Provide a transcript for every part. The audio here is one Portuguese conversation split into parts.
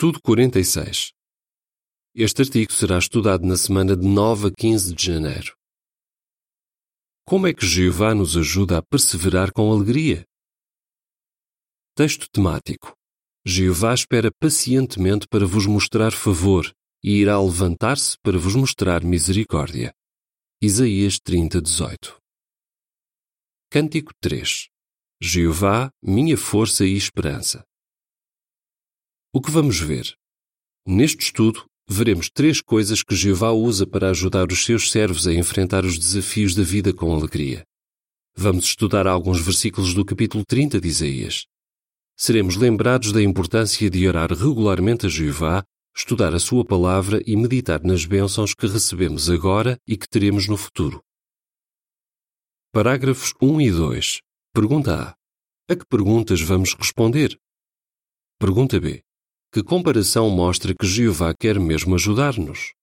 Estudo 46. Este artigo será estudado na semana de 9 a 15 de janeiro. Como é que Jeová nos ajuda a perseverar com alegria? Texto temático. Jeová espera pacientemente para vos mostrar favor e irá levantar-se para vos mostrar misericórdia. Isaías 30, 18. Cântico 3. Jeová, minha força e esperança. O que vamos ver? Neste estudo, veremos três coisas que Jeová usa para ajudar os seus servos a enfrentar os desafios da vida com alegria. Vamos estudar alguns versículos do capítulo 30 de Isaías. Seremos lembrados da importância de orar regularmente a Jeová, estudar a Sua palavra e meditar nas bênçãos que recebemos agora e que teremos no futuro. Parágrafos 1 e 2. Pergunta A. A que perguntas vamos responder? Pergunta B. Que comparação mostra que Jeová quer mesmo ajudar-nos?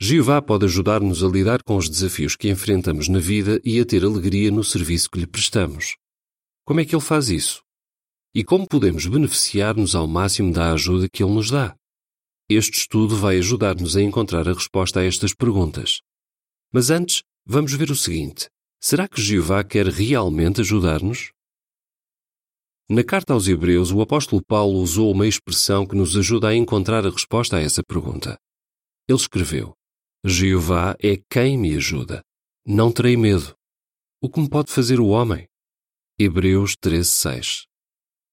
Jeová pode ajudar-nos a lidar com os desafios que enfrentamos na vida e a ter alegria no serviço que lhe prestamos. Como é que ele faz isso? E como podemos beneficiar-nos ao máximo da ajuda que ele nos dá? Este estudo vai ajudar-nos a encontrar a resposta a estas perguntas. Mas antes, vamos ver o seguinte: será que Jeová quer realmente ajudar-nos? Na carta aos Hebreus, o apóstolo Paulo usou uma expressão que nos ajuda a encontrar a resposta a essa pergunta. Ele escreveu: Jeová é quem me ajuda. Não terei medo. O que me pode fazer o homem? Hebreus 13:6.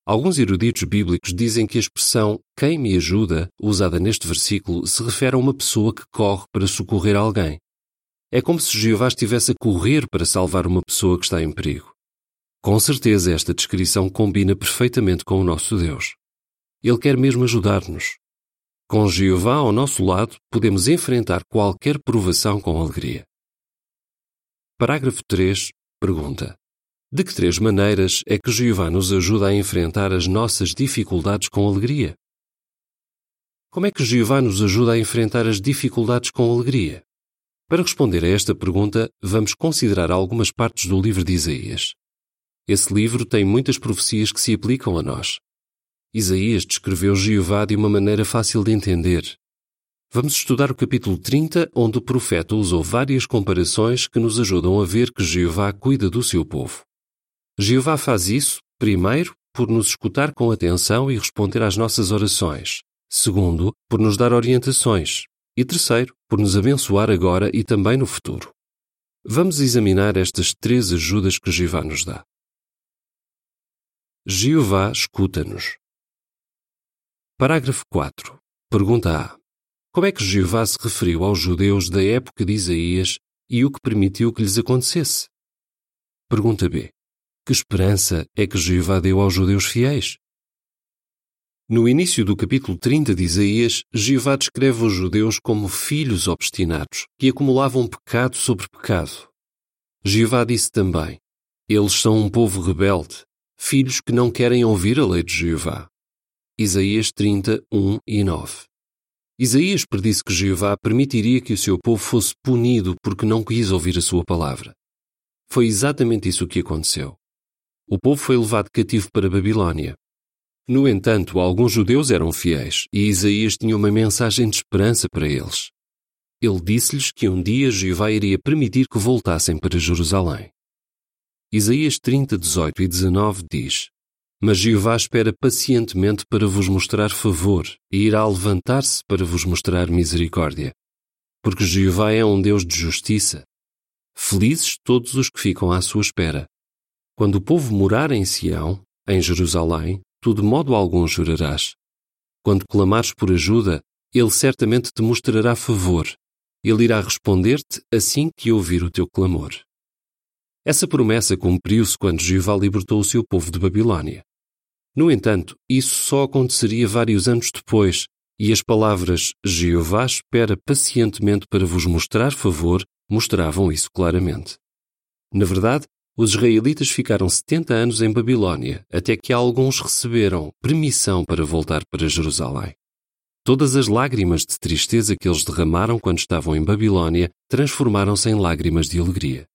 Alguns eruditos bíblicos dizem que a expressão quem me ajuda, usada neste versículo, se refere a uma pessoa que corre para socorrer alguém. É como se Jeová estivesse a correr para salvar uma pessoa que está em perigo. Com certeza, esta descrição combina perfeitamente com o nosso Deus. Ele quer mesmo ajudar-nos. Com Jeová ao nosso lado, podemos enfrentar qualquer provação com alegria. Parágrafo 3. Pergunta: De que três maneiras é que Jeová nos ajuda a enfrentar as nossas dificuldades com alegria? Como é que Jeová nos ajuda a enfrentar as dificuldades com alegria? Para responder a esta pergunta, vamos considerar algumas partes do livro de Isaías. Esse livro tem muitas profecias que se aplicam a nós. Isaías descreveu Jeová de uma maneira fácil de entender. Vamos estudar o capítulo 30, onde o profeta usou várias comparações que nos ajudam a ver que Jeová cuida do seu povo. Jeová faz isso, primeiro, por nos escutar com atenção e responder às nossas orações. Segundo, por nos dar orientações. E terceiro, por nos abençoar agora e também no futuro. Vamos examinar estas três ajudas que Jeová nos dá. Jeová escuta-nos. Parágrafo 4. Pergunta A. Como é que Jeová se referiu aos judeus da época de Isaías e o que permitiu que lhes acontecesse? Pergunta B. Que esperança é que Jeová deu aos judeus fiéis? No início do capítulo 30 de Isaías, Jeová descreve os judeus como filhos obstinados, que acumulavam pecado sobre pecado. Jeová disse também: Eles são um povo rebelde, filhos que não querem ouvir a lei de Jeová. Isaías 30, 1 e 9. Isaías predisse que Jeová permitiria que o seu povo fosse punido porque não quis ouvir a sua palavra. Foi exatamente isso que aconteceu. O povo foi levado cativo para Babilônia. No entanto, alguns judeus eram fiéis e Isaías tinha uma mensagem de esperança para eles. Ele disse-lhes que um dia Jeová iria permitir que voltassem para Jerusalém. Isaías 30, 18 e 19 diz: Mas Jeová espera pacientemente para vos mostrar favor e irá levantar-se para vos mostrar misericórdia. Porque Jeová é um Deus de justiça. Felizes todos os que ficam à sua espera. Quando o povo morar em Sião, em Jerusalém, tu de modo algum chorarás. Quando clamares por ajuda, ele certamente te mostrará favor. Ele irá responder-te assim que ouvir o teu clamor. Essa promessa cumpriu-se quando Jeová libertou o seu povo de Babilônia. No entanto, isso só aconteceria vários anos depois, e as palavras Jeová espera pacientemente para vos mostrar favor mostravam isso claramente. Na verdade, os israelitas ficaram 70 anos em Babilônia, até que alguns receberam permissão para voltar para Jerusalém. Todas as lágrimas de tristeza que eles derramaram quando estavam em Babilônia transformaram-se em lágrimas de alegria.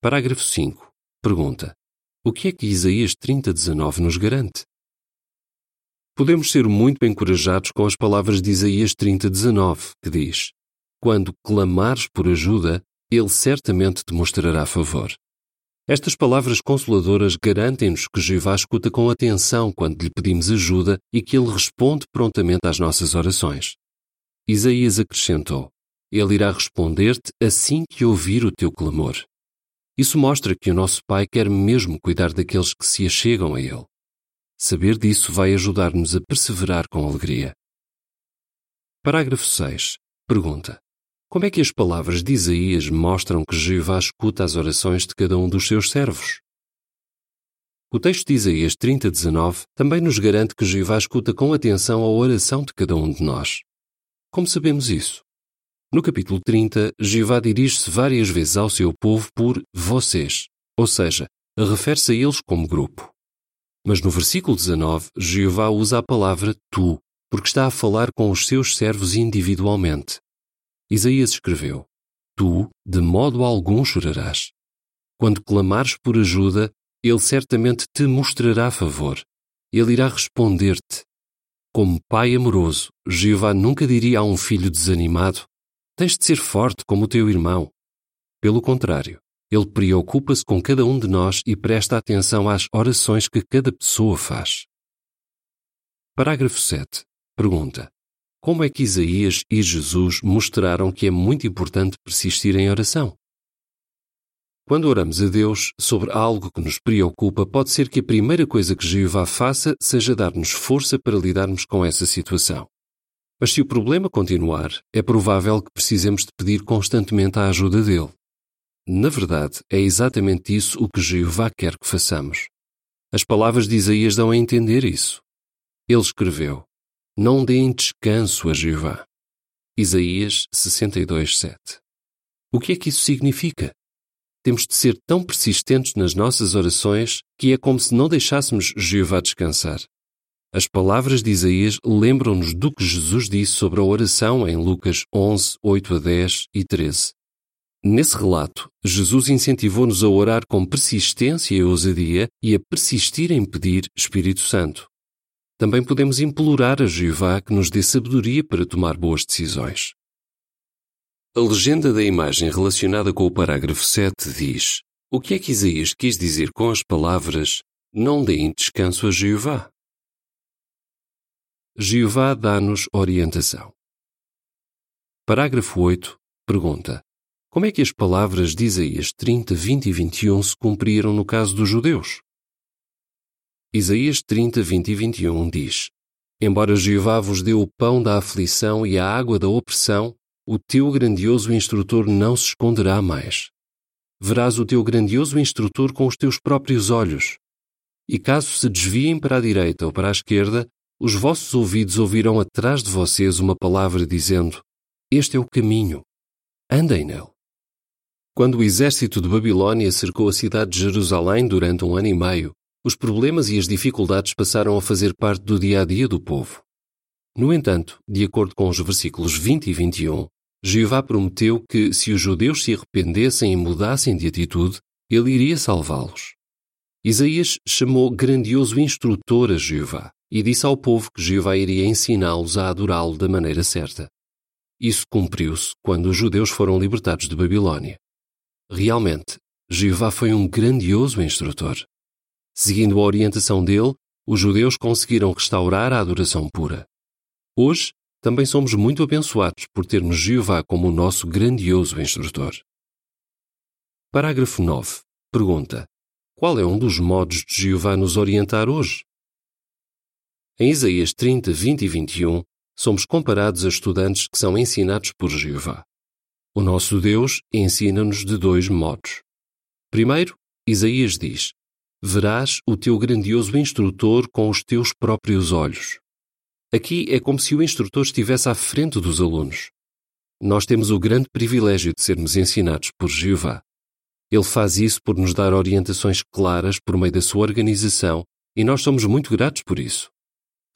Parágrafo 5. Pergunta: O que é que Isaías 30:19 nos garante? Podemos ser muito encorajados com as palavras de Isaías 30:19, que diz: Quando clamares por ajuda, ele certamente te mostrará favor. Estas palavras consoladoras garantem-nos que Jeová escuta com atenção quando lhe pedimos ajuda e que ele responde prontamente às nossas orações. Isaías acrescentou: Ele irá responder-te assim que ouvir o teu clamor. Isso mostra que o nosso Pai quer mesmo cuidar daqueles que se achegam a Ele. Saber disso vai ajudar-nos a perseverar com alegria. Parágrafo 6. Pergunta: como é que as palavras de Isaías mostram que Jeová escuta as orações de cada um dos seus servos? O texto de Isaías 30:19 também nos garante que Jeová escuta com atenção a oração de cada um de nós. Como sabemos isso? No capítulo 30, Jeová dirige-se várias vezes ao seu povo por vocês, ou seja, refere-se a eles como grupo. Mas no versículo 19, Jeová usa a palavra tu, porque está a falar com os seus servos individualmente. Isaías escreveu: Tu, de modo algum, chorarás. Quando clamares por ajuda, ele certamente te mostrará favor. Ele irá responder-te. Como pai amoroso, Jeová nunca diria a um filho desanimado: Tens de ser forte como o teu irmão. Pelo contrário, ele preocupa-se com cada um de nós e presta atenção às orações que cada pessoa faz. Parágrafo 7. Pergunta: como é que Isaías e Jesus mostraram que é muito importante persistir em oração? Quando oramos a Deus sobre algo que nos preocupa, pode ser que a primeira coisa que Jeová faça seja dar-nos força para lidarmos com essa situação. Mas se o problema continuar, é provável que precisemos de pedir constantemente a ajuda dele. Na verdade, é exatamente isso o que Jeová quer que façamos. As palavras de Isaías dão a entender isso. Ele escreveu: não deem descanso a Jeová. Isaías 62, 7. O que é que isso significa? Temos de ser tão persistentes nas nossas orações que é como se não deixássemos Jeová descansar. As palavras de Isaías lembram-nos do que Jesus disse sobre a oração em Lucas 11, 8 a 10 e 13. Nesse relato, Jesus incentivou-nos a orar com persistência e ousadia e a persistir em pedir Espírito Santo. Também podemos implorar a Jeová que nos dê sabedoria para tomar boas decisões. A legenda da imagem relacionada com o parágrafo 7 diz: O que é que Isaías quis dizer com as palavras Não deem descanso a Jeová? Jeová dá-nos orientação. Parágrafo 8 pergunta: Como é que as palavras de Isaías 30, 20 e 21 se cumpriram no caso dos judeus? Isaías 30, 20 e 21 diz: Embora Jeová vos dê o pão da aflição e a água da opressão, o teu grandioso instrutor não se esconderá mais. Verás o teu grandioso instrutor com os teus próprios olhos. E caso se desviem para a direita ou para a esquerda, os vossos ouvidos ouvirão atrás de vocês uma palavra dizendo: Este é o caminho. Andem nele. Quando o exército de Babilônia cercou a cidade de Jerusalém durante um ano e meio, os problemas e as dificuldades passaram a fazer parte do dia a dia do povo. No entanto, de acordo com os versículos 20 e 21, Jeová prometeu que, se os judeus se arrependessem e mudassem de atitude, ele iria salvá-los. Isaías chamou grandioso instrutor a Jeová e disse ao povo que Jeová iria ensiná-los a adorá-lo da maneira certa. Isso cumpriu-se quando os judeus foram libertados de Babilônia. Realmente, Jeová foi um grandioso instrutor. Seguindo a orientação dele, os judeus conseguiram restaurar a adoração pura. Hoje, também somos muito abençoados por termos Jeová como o nosso grandioso instrutor. Parágrafo 9. Pergunta: Qual é um dos modos de Jeová nos orientar hoje? Em Isaías 30, 20 e 21, somos comparados a estudantes que são ensinados por Jeová. O nosso Deus ensina-nos de dois modos. Primeiro, Isaías diz: verás o teu grandioso instrutor com os teus próprios olhos. Aqui é como se o instrutor estivesse à frente dos alunos. Nós temos o grande privilégio de sermos ensinados por Jeová. Ele faz isso por nos dar orientações claras por meio da sua organização e nós somos muito gratos por isso.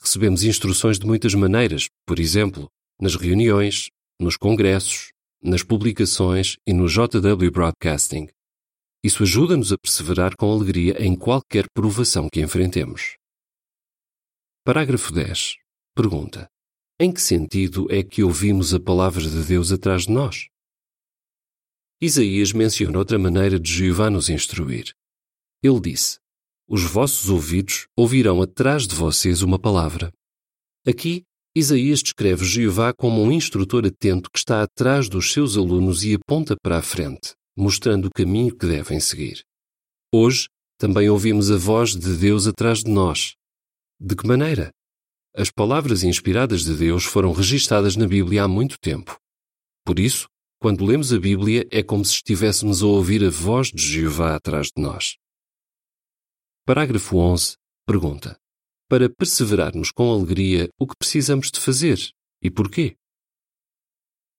Recebemos instruções de muitas maneiras, por exemplo, nas reuniões, nos congressos, nas publicações e no JW Broadcasting. Isso ajuda-nos a perseverar com alegria em qualquer provação que enfrentemos. Parágrafo 10. Pergunta: Em que sentido é que ouvimos a palavra de Deus atrás de nós? Isaías menciona outra maneira de Jeová nos instruir. Ele disse: Os vossos ouvidos ouvirão atrás de vocês uma palavra. Aqui, Isaías descreve Jeová como um instrutor atento que está atrás dos seus alunos e aponta para a frente, mostrando o caminho que devem seguir. Hoje, também ouvimos a voz de Deus atrás de nós, de que maneira? As palavras inspiradas de Deus foram registadas na Bíblia há muito tempo. Por isso, quando lemos a Bíblia, é como se estivéssemos a ouvir a voz de Jeová atrás de nós. Parágrafo 11. Pergunta: Para perseverarmos com alegria, o que precisamos de fazer e porquê?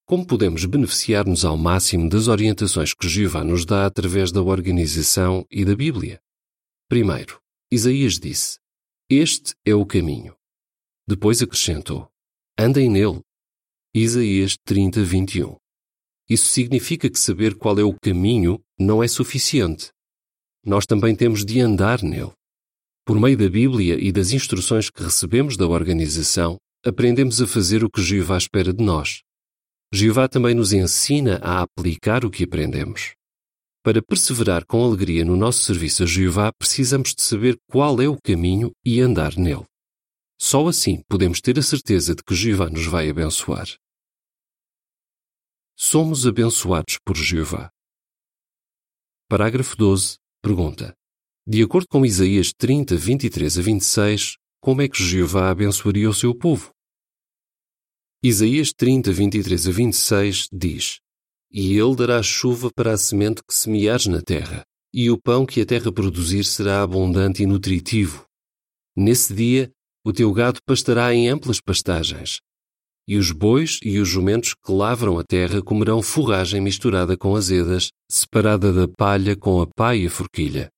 Como podemos beneficiar-nos ao máximo das orientações que Jeová nos dá através da organização e da Bíblia? Primeiro, Isaías disse: este é o caminho. Depois acrescentou: Andem nele. Isaías 30, 21. Isso significa que saber qual é o caminho não é suficiente. Nós também temos de andar nele. Por meio da Bíblia e das instruções que recebemos da organização, aprendemos a fazer o que Jeová espera de nós. Jeová também nos ensina a aplicar o que aprendemos. Para perseverar com alegria no nosso serviço a Jeová, precisamos de saber qual é o caminho e andar nele. Só assim podemos ter a certeza de que Jeová nos vai abençoar. Somos abençoados por Jeová. Parágrafo 12. Pergunta. De acordo com Isaías 30, 23 a 26, como é que Jeová abençoaria o seu povo? Isaías 30, 23 a 26 diz: e ele dará chuva para a semente que semeares na terra, e o pão que a terra produzir será abundante e nutritivo. Nesse dia, o teu gado pastará em amplas pastagens, e os bois e os jumentos que lavram a terra comerão forragem misturada com azedas, separada da palha com a pá e a forquilha.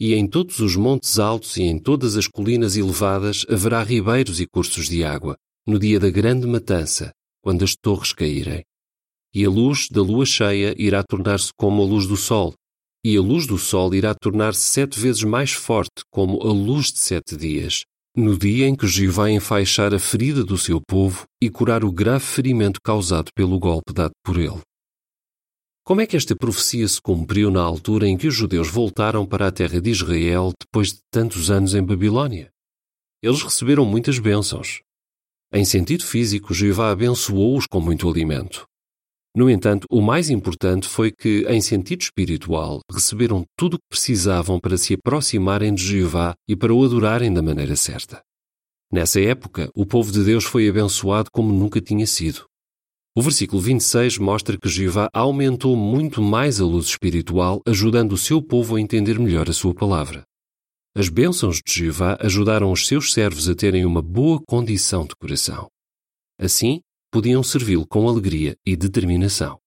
E em todos os montes altos e em todas as colinas elevadas haverá ribeiros e cursos de água, no dia da grande matança, quando as torres caírem e a luz da lua cheia irá tornar-se como a luz do sol, e a luz do sol irá tornar-se sete vezes mais forte, como a luz de sete dias, no dia em que Jeová enfaixar a ferida do seu povo e curar o grave ferimento causado pelo golpe dado por ele. Como é que esta profecia se cumpriu na altura em que os judeus voltaram para a terra de Israel depois de tantos anos em Babilônia? Eles receberam muitas bênçãos. Em sentido físico, Jeová abençoou-os com muito alimento. No entanto, o mais importante foi que, em sentido espiritual, receberam tudo o que precisavam para se aproximarem de Jeová e para o adorarem da maneira certa. Nessa época, o povo de Deus foi abençoado como nunca tinha sido. O versículo 26 mostra que Jeová aumentou muito mais a luz espiritual, ajudando o seu povo a entender melhor a sua palavra. As bênçãos de Jeová ajudaram os seus servos a terem uma boa condição de coração. Assim, podiam servi-lo com alegria e determinação.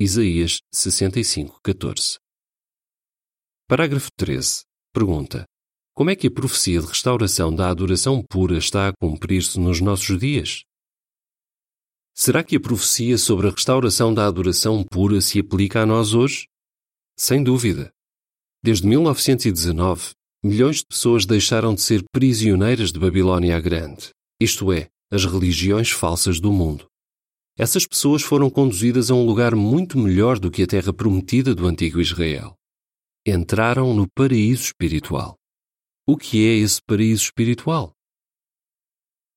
Isaías 65:14. Parágrafo 13. Pergunta: Como é que a profecia de restauração da adoração pura está a cumprir-se nos nossos dias? Será que a profecia sobre a restauração da adoração pura se aplica a nós hoje? Sem dúvida. Desde 1919, milhões de pessoas deixaram de ser prisioneiras de Babilônia Grande, isto é, as religiões falsas do mundo. Essas pessoas foram conduzidas a um lugar muito melhor do que a terra prometida do antigo Israel. Entraram no paraíso espiritual. O que é esse paraíso espiritual?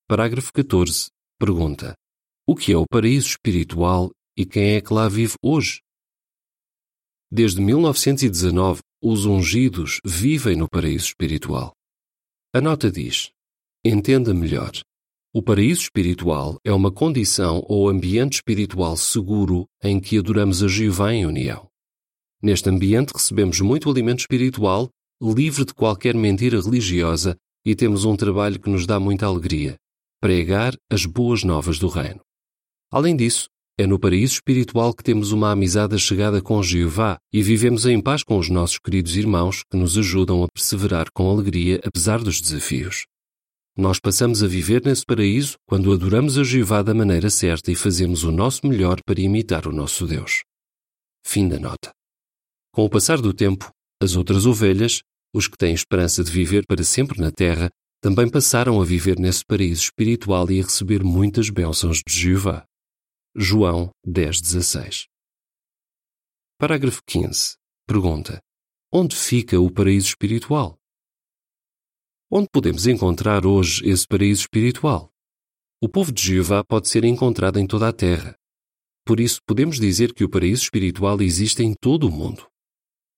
Parágrafo 14. Pergunta: O que é o paraíso espiritual e quem é que lá vive hoje? Desde 1919, os ungidos vivem no paraíso espiritual. A nota diz: Entenda melhor. O paraíso espiritual é uma condição ou ambiente espiritual seguro em que adoramos a Jeová em união. Neste ambiente recebemos muito alimento espiritual, livre de qualquer mentira religiosa e temos um trabalho que nos dá muita alegria: pregar as boas novas do Reino. Além disso, é no paraíso espiritual que temos uma amizade chegada com Jeová e vivemos em paz com os nossos queridos irmãos que nos ajudam a perseverar com alegria apesar dos desafios. Nós passamos a viver nesse paraíso quando adoramos a Jeová da maneira certa e fazemos o nosso melhor para imitar o nosso Deus. Fim da nota. Com o passar do tempo, as outras ovelhas, os que têm esperança de viver para sempre na terra, também passaram a viver nesse paraíso espiritual e a receber muitas bênçãos de Jeová. João 10,16 Parágrafo 15. Pergunta: Onde fica o paraíso espiritual? Onde podemos encontrar hoje esse paraíso espiritual? O povo de Jeová pode ser encontrado em toda a terra. Por isso, podemos dizer que o paraíso espiritual existe em todo o mundo.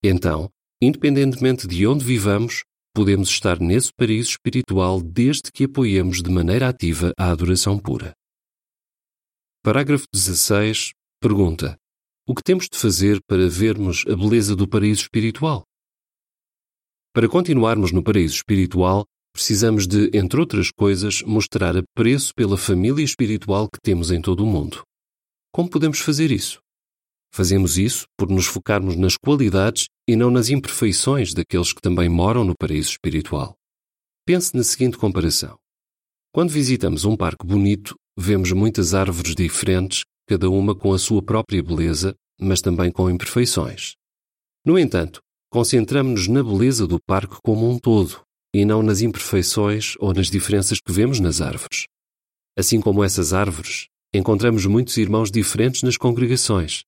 Então, independentemente de onde vivamos, podemos estar nesse paraíso espiritual desde que apoiemos de maneira ativa a adoração pura. Parágrafo 16. Pergunta: O que temos de fazer para vermos a beleza do paraíso espiritual? Para continuarmos no paraíso espiritual, precisamos de, entre outras coisas, mostrar apreço pela família espiritual que temos em todo o mundo. Como podemos fazer isso? Fazemos isso por nos focarmos nas qualidades e não nas imperfeições daqueles que também moram no paraíso espiritual. Pense na seguinte comparação. Quando visitamos um parque bonito, vemos muitas árvores diferentes, cada uma com a sua própria beleza, mas também com imperfeições. No entanto, concentramos-nos na beleza do parque como um todo e não nas imperfeições ou nas diferenças que vemos nas árvores. Assim como essas árvores, encontramos muitos irmãos diferentes nas congregações,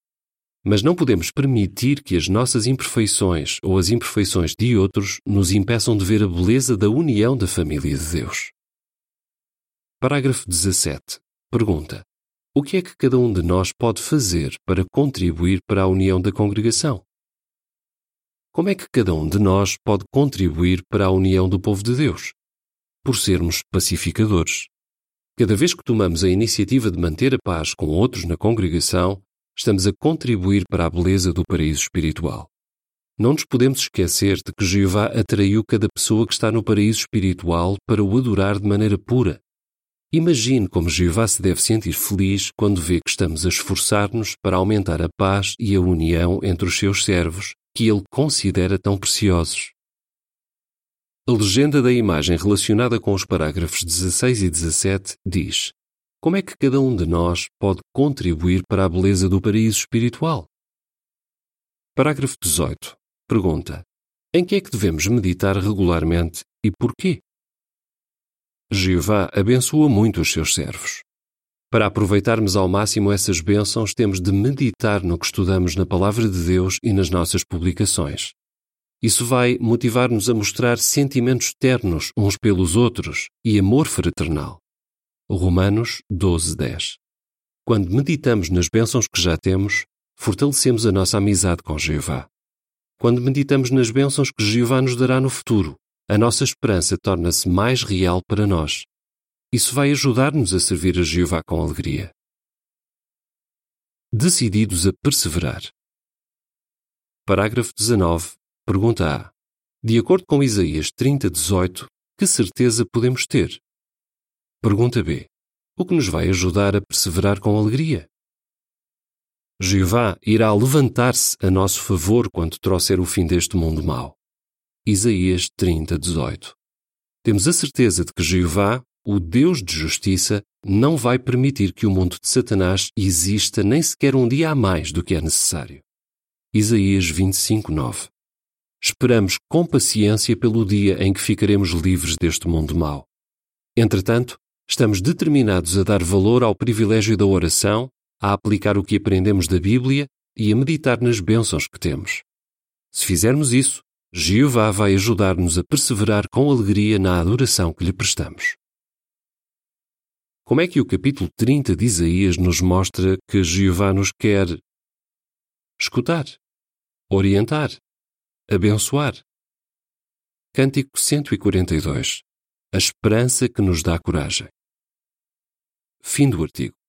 mas não podemos permitir que as nossas imperfeições ou as imperfeições de outros nos impeçam de ver a beleza da união da família de Deus. Parágrafo 17. Pergunta: O que é que cada um de nós pode fazer para contribuir para a união da congregação? Como é que cada um de nós pode contribuir para a união do povo de Deus? Por sermos pacificadores. Cada vez que tomamos a iniciativa de manter a paz com outros na congregação, estamos a contribuir para a beleza do paraíso espiritual. Não nos podemos esquecer de que Jeová atraiu cada pessoa que está no paraíso espiritual para o adorar de maneira pura. Imagine como Jeová se deve sentir feliz quando vê que estamos a esforçar-nos para aumentar a paz e a união entre os seus servos, que ele considera tão preciosos. A legenda da imagem relacionada com os parágrafos 16 e 17 diz: como é que cada um de nós pode contribuir para a beleza do paraíso espiritual? Parágrafo 18. Pergunta: Em que é que devemos meditar regularmente e porquê? Jeová abençoa muito os seus servos. Para aproveitarmos ao máximo essas bênçãos, temos de meditar no que estudamos na Palavra de Deus e nas nossas publicações. Isso vai motivar-nos a mostrar sentimentos ternos uns pelos outros e amor fraternal. Romanos 12, 10. Quando meditamos nas bênçãos que já temos, fortalecemos a nossa amizade com Jeová. Quando meditamos nas bênçãos que Jeová nos dará no futuro, a nossa esperança torna-se mais real para nós. Isso vai ajudar-nos a servir a Jeová com alegria. Decididos a perseverar. Parágrafo 19. Pergunta A. De acordo com Isaías 30, 18, que certeza podemos ter? Pergunta B. O que nos vai ajudar a perseverar com alegria? Jeová irá levantar-se a nosso favor quando trouxer o fim deste mundo mau. Isaías 30, 18. Temos a certeza de que Jeová, o Deus de justiça, não vai permitir que o mundo de Satanás exista nem sequer um dia a mais do que é necessário. Isaías 25, 9. Esperamos com paciência pelo dia em que ficaremos livres deste mundo mau. Entretanto, Estamos determinados a dar valor ao privilégio da oração, a aplicar o que aprendemos da Bíblia e a meditar nas bênçãos que temos. Se fizermos isso, Jeová vai ajudar-nos a perseverar com alegria na adoração que lhe prestamos. Como é que o capítulo 30 de Isaías nos mostra que Jeová nos quer escutar, orientar, abençoar? Cântico 142 A esperança que nos dá coragem. Fim do artigo.